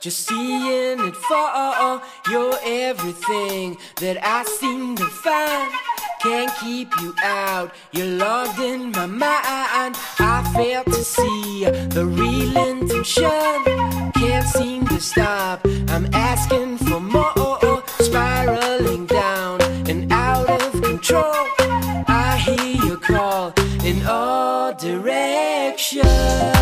Just seeing it fall, you're everything that I seem to find. Can't keep you out, you're logged in my mind. I fail to see the real intention. Can't seem to stop, I'm asking for more. Spiraling down and out of control. I hear your call in all directions direction.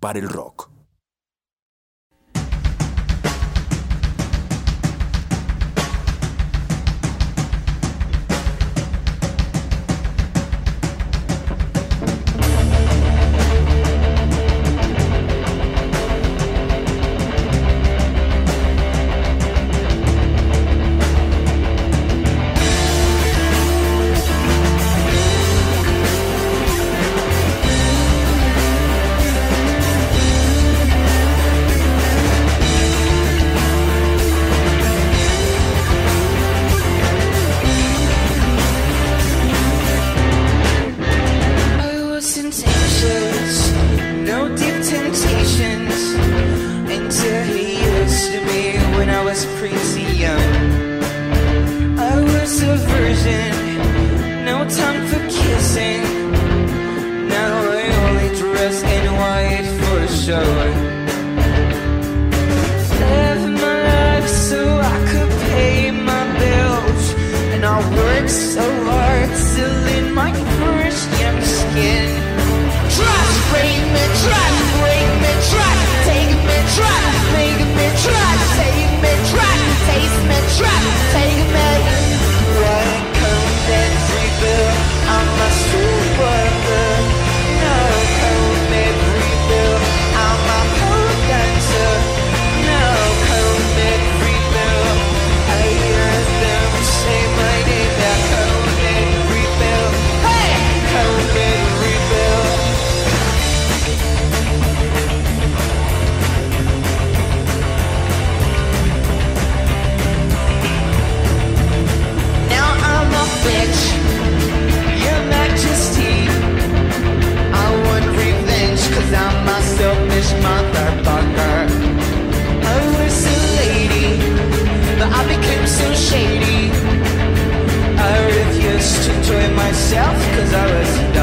Para el rock. myself cause I was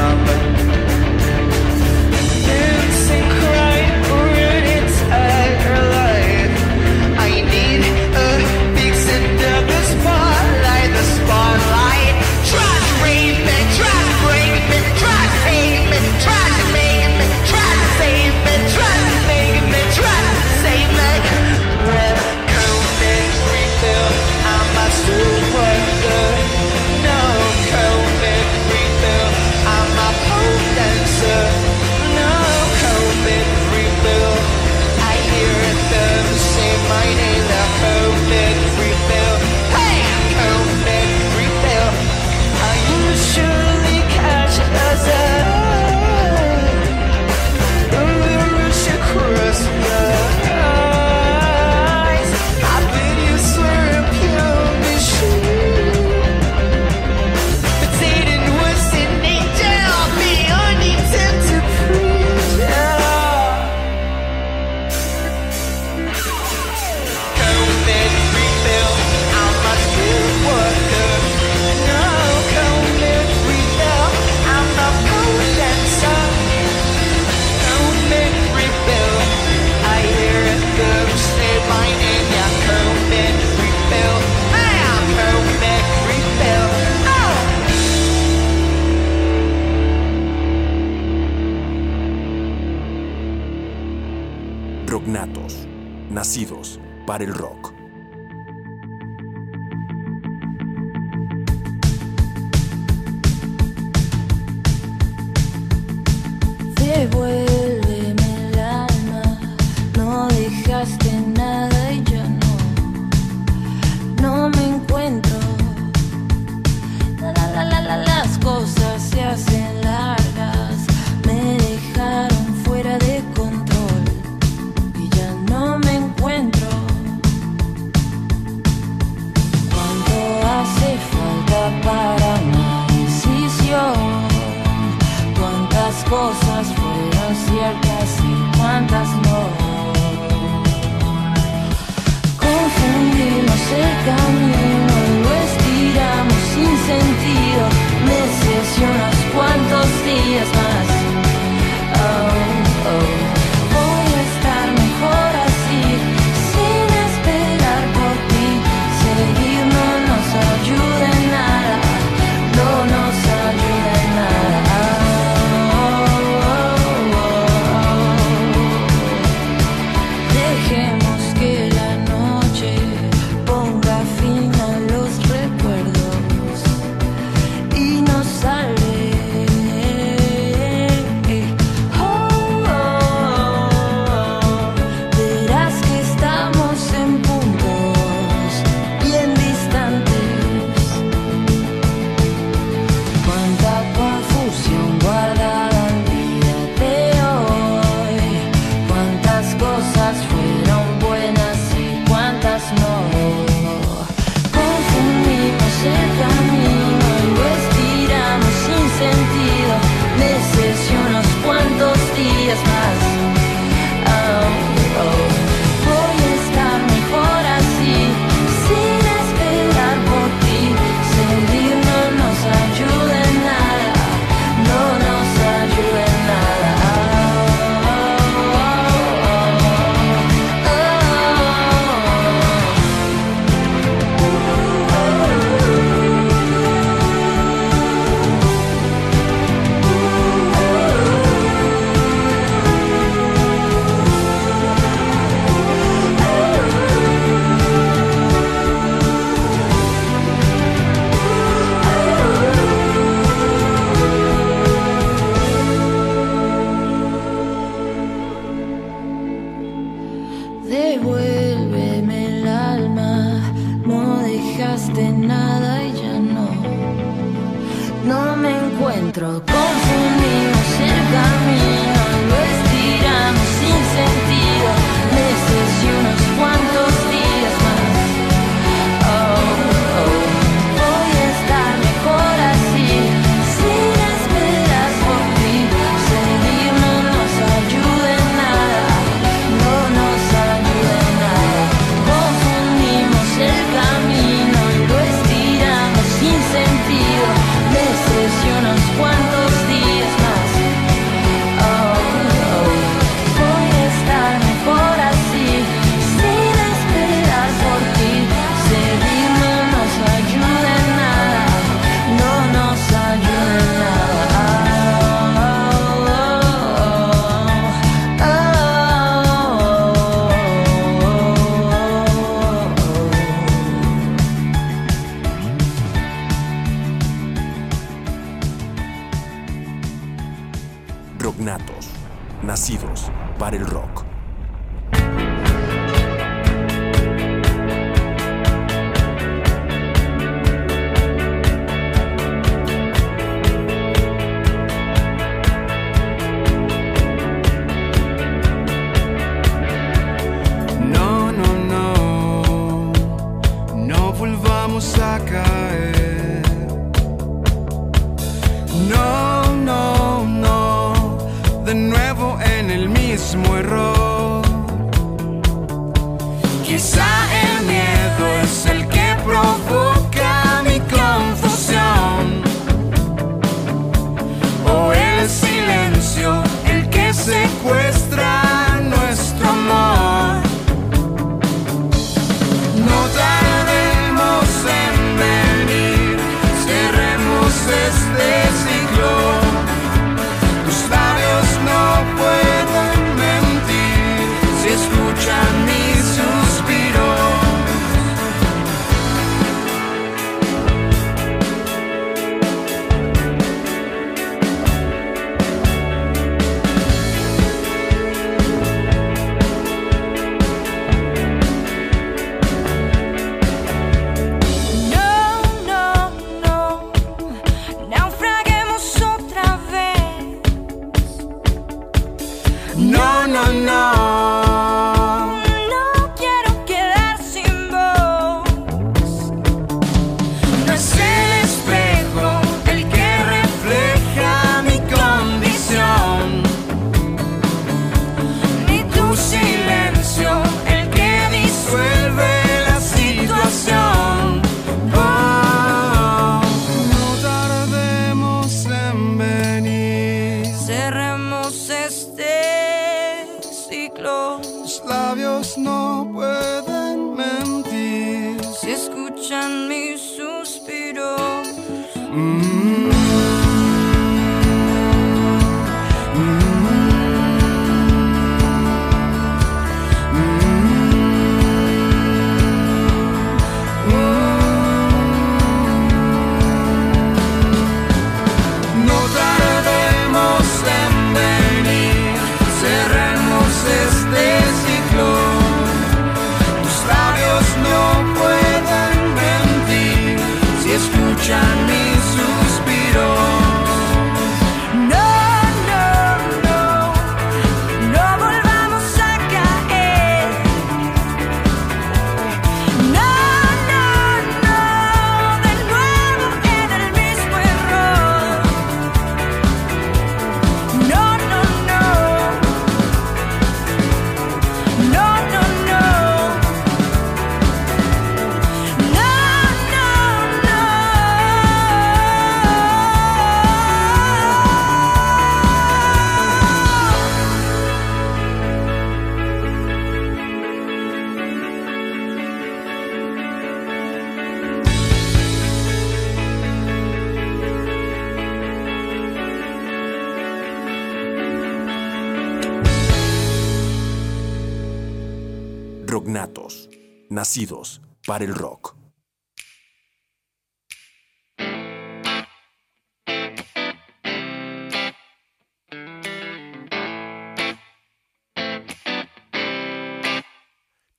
Rocknatos, nacidos para el rock.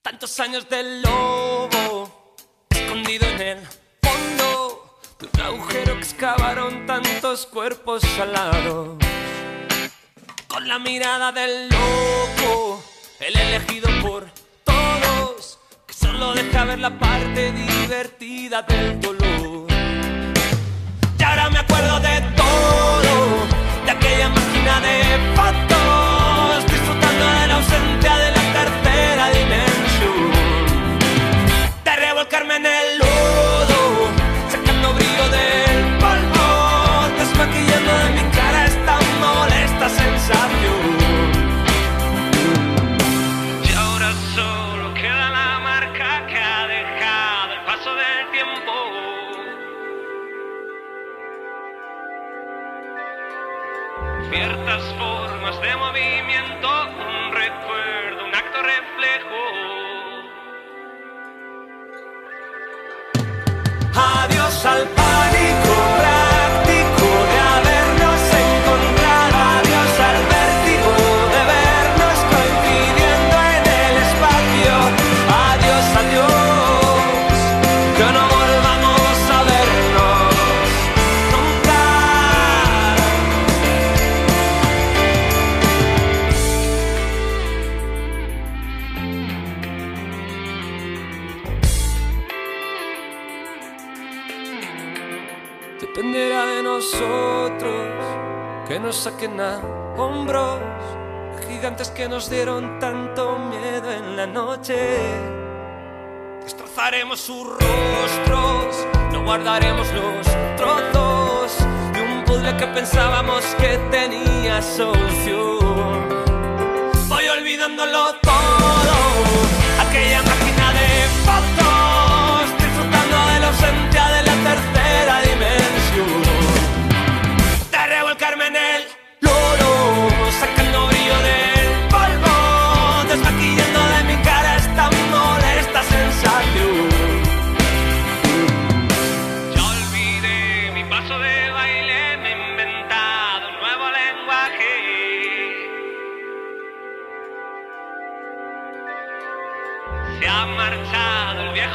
Tantos años del lobo, escondido en el fondo de un agujero que excavaron tantos cuerpos alados. Con la mirada del loco, el elegido por deja ver la parte divertida del dolor. Y ahora me acuerdo de todo, de aquella máquina de fotos, disfrutando de la ausencia de nos saquen a hombros gigantes que nos dieron tanto miedo en la noche. Destrozaremos sus rostros, no guardaremos los trozos de un puzzle que pensábamos que tenía solución. Voy olvidándolo todo, aquella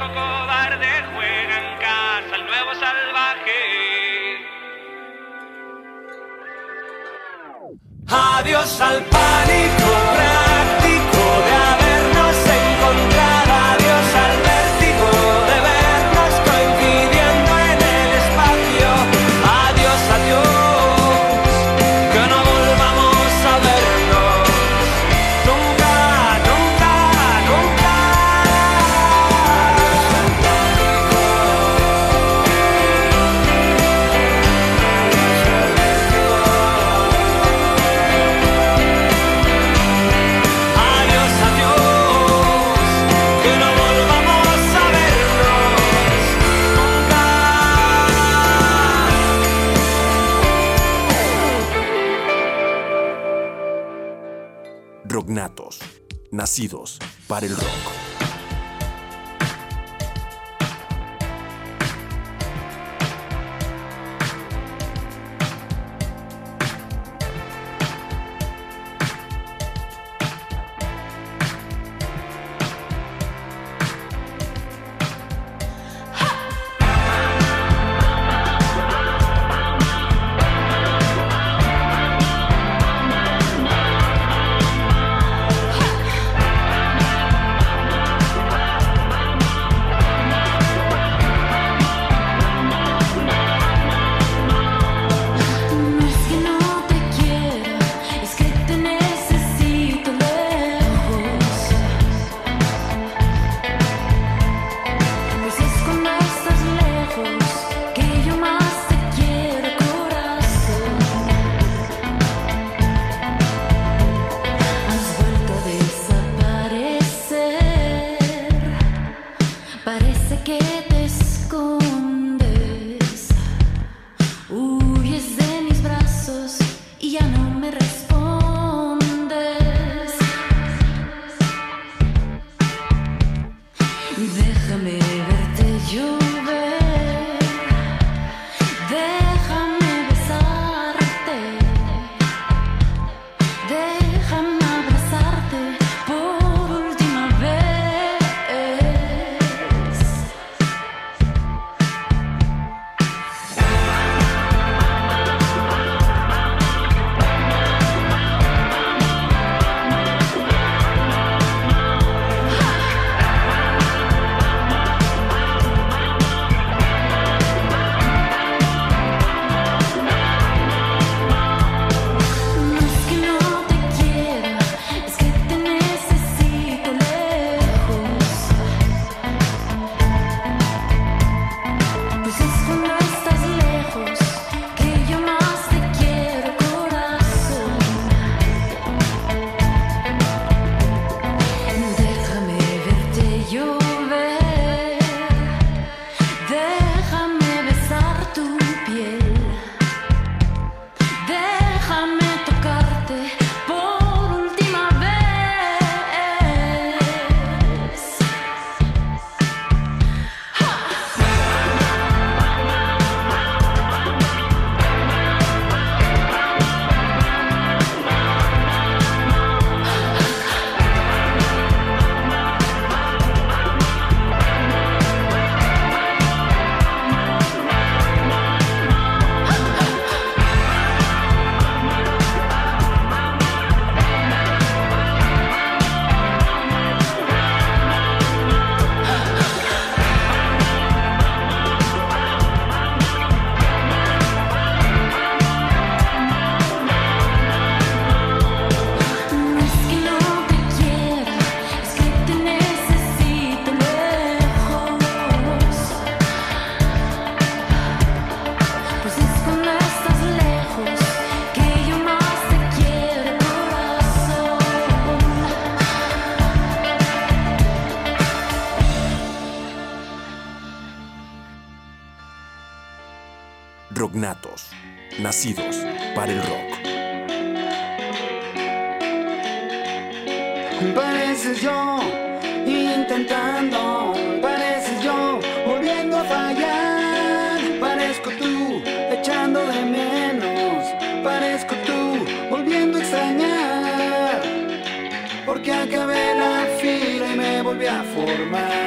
cobarde, juega en casa el nuevo salvaje. Adiós al pánico para el rock. A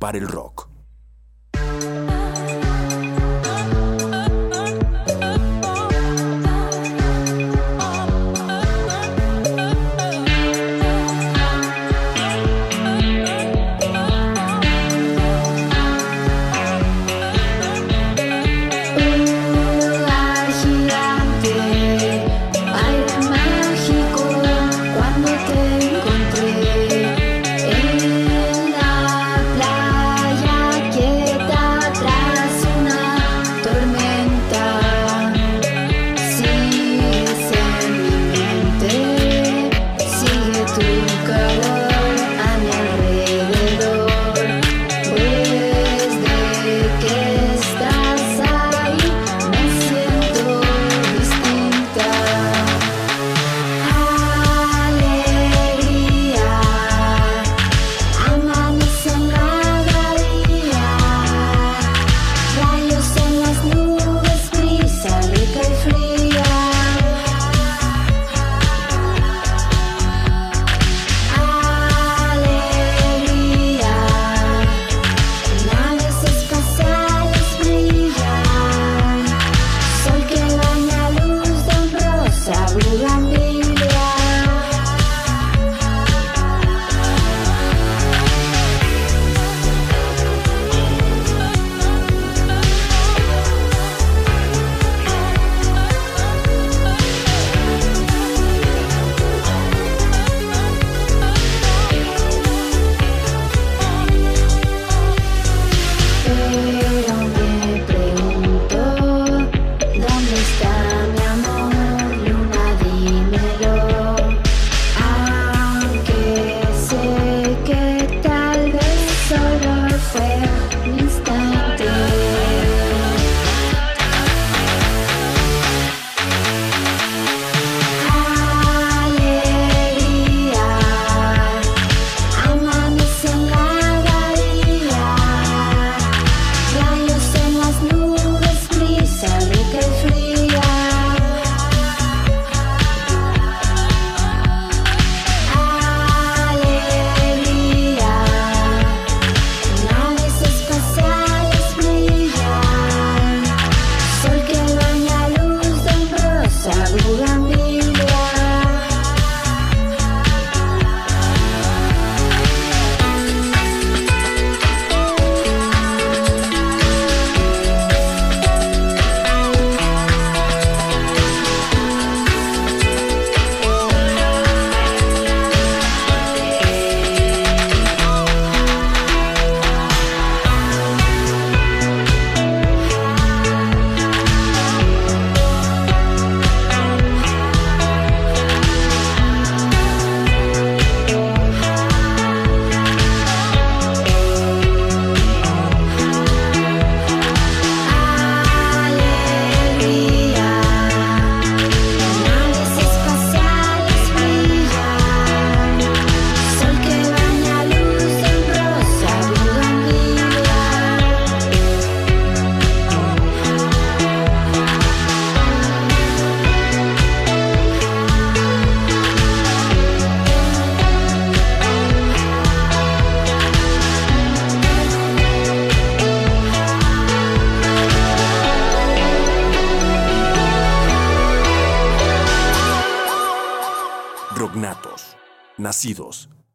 para el rock.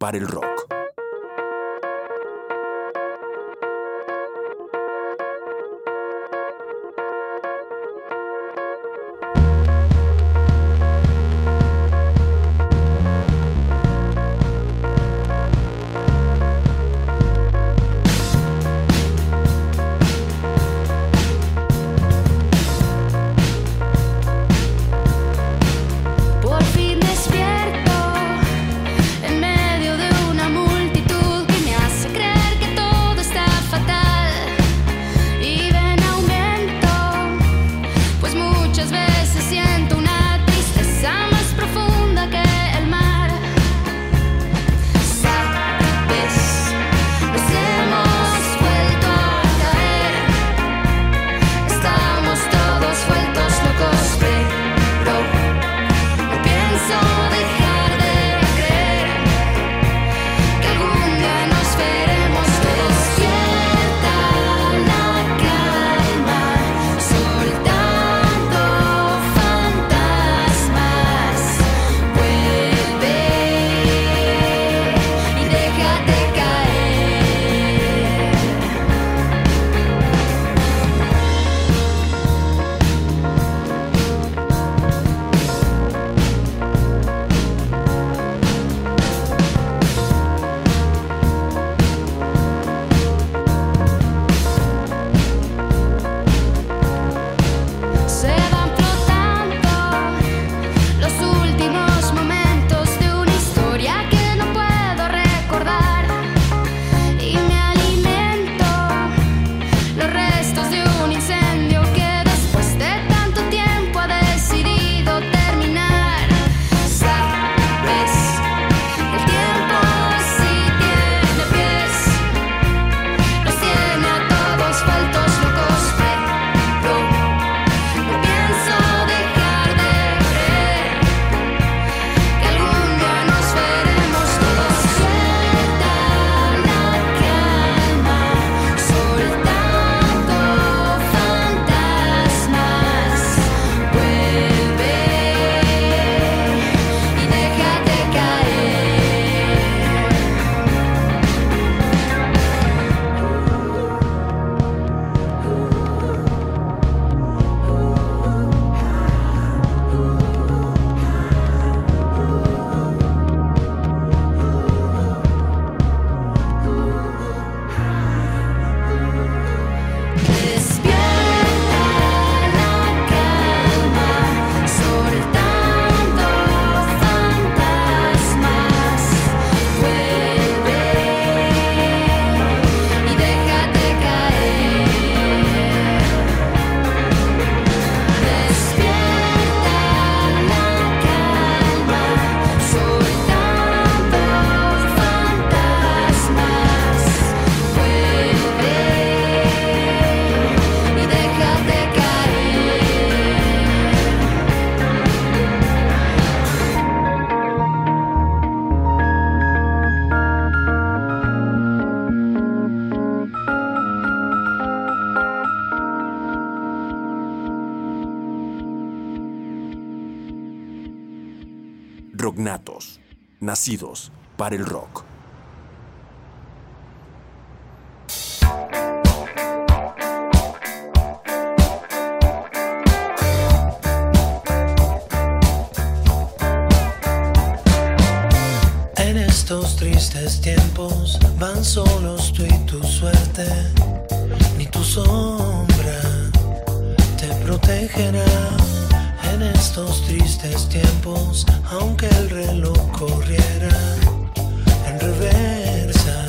para el nacidos para el rock. En estos tristes tiempos van solos tú y tu suerte, ni tu sombra te protegerá en estos tristes tiempos, aunque el reloj corriera en reversa,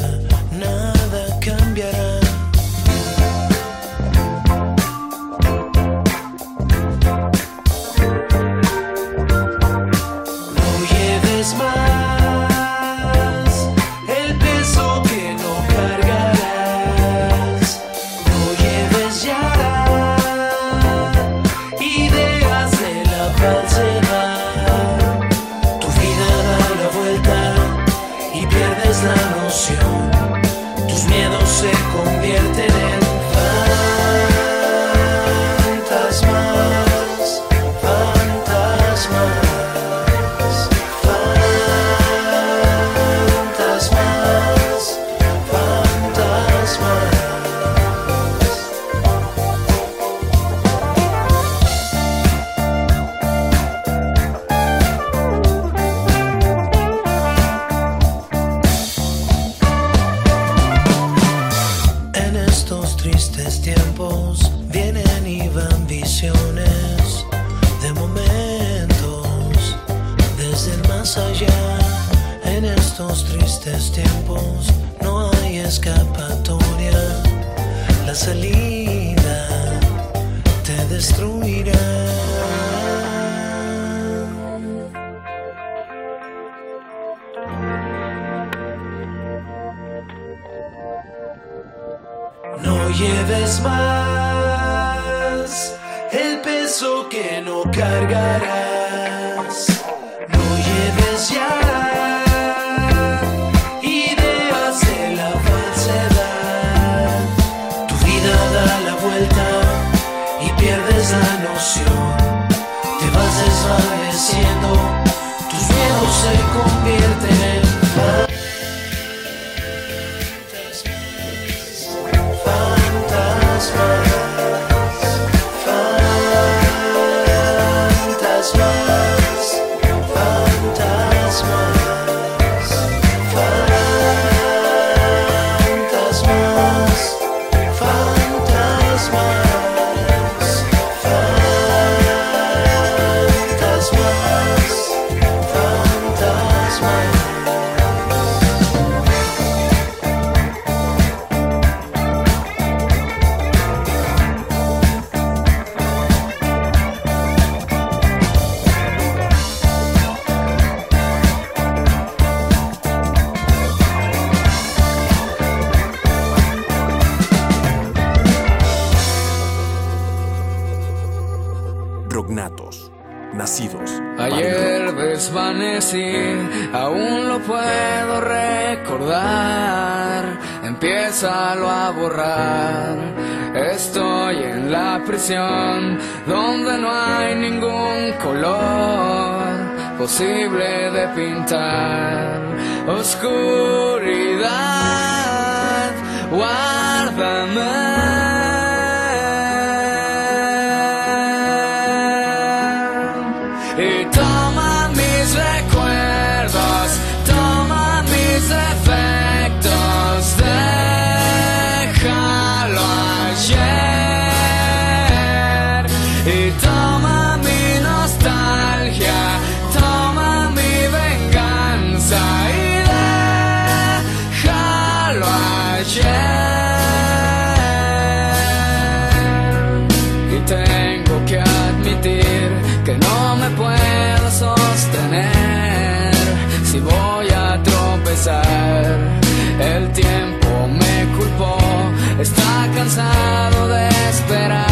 nada. No lleves más el peso que no cargarás. Why? está cansado de esperar.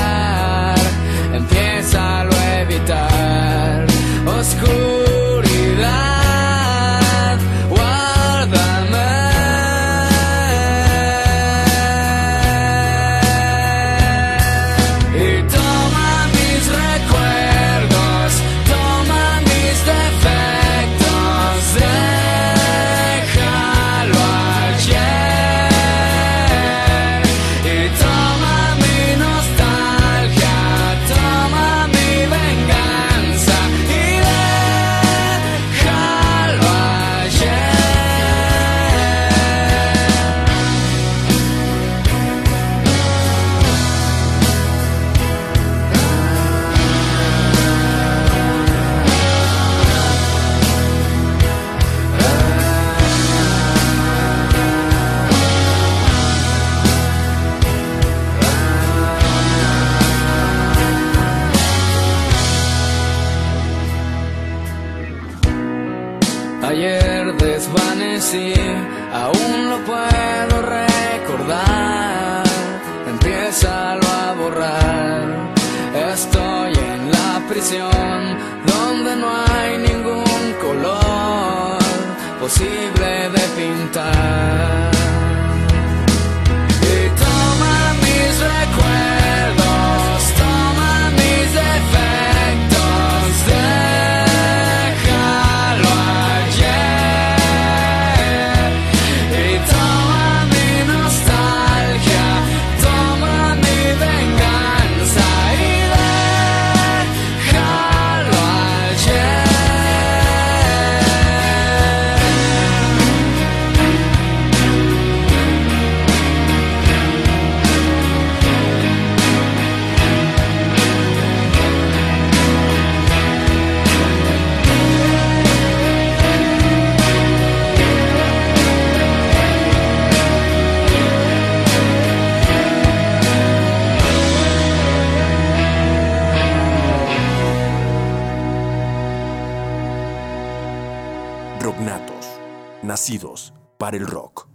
el rock.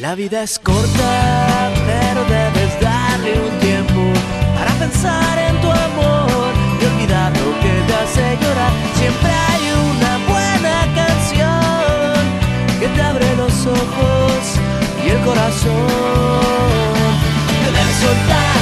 La vida es corta, pero debes darle un tiempo para pensar en tu amor y olvidar lo que te hace llorar. Siempre hay y el corazón. Debes soltar.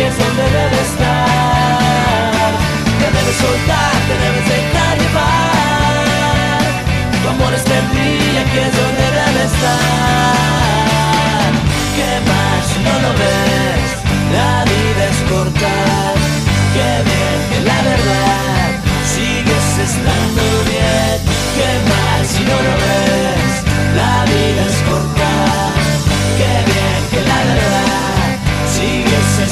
aquí es donde debe estar. Te debes soltar, te debes dejar llevar. Tu amor está en ti, aquí es donde debe estar. ¿Qué más no lo ves? La vida es corta. Qué bien que la verdad sigues estando bien. ¿Qué más si no lo ves? La vida es corta. Qué bien que la verdad sigues estando bien.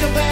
Me deja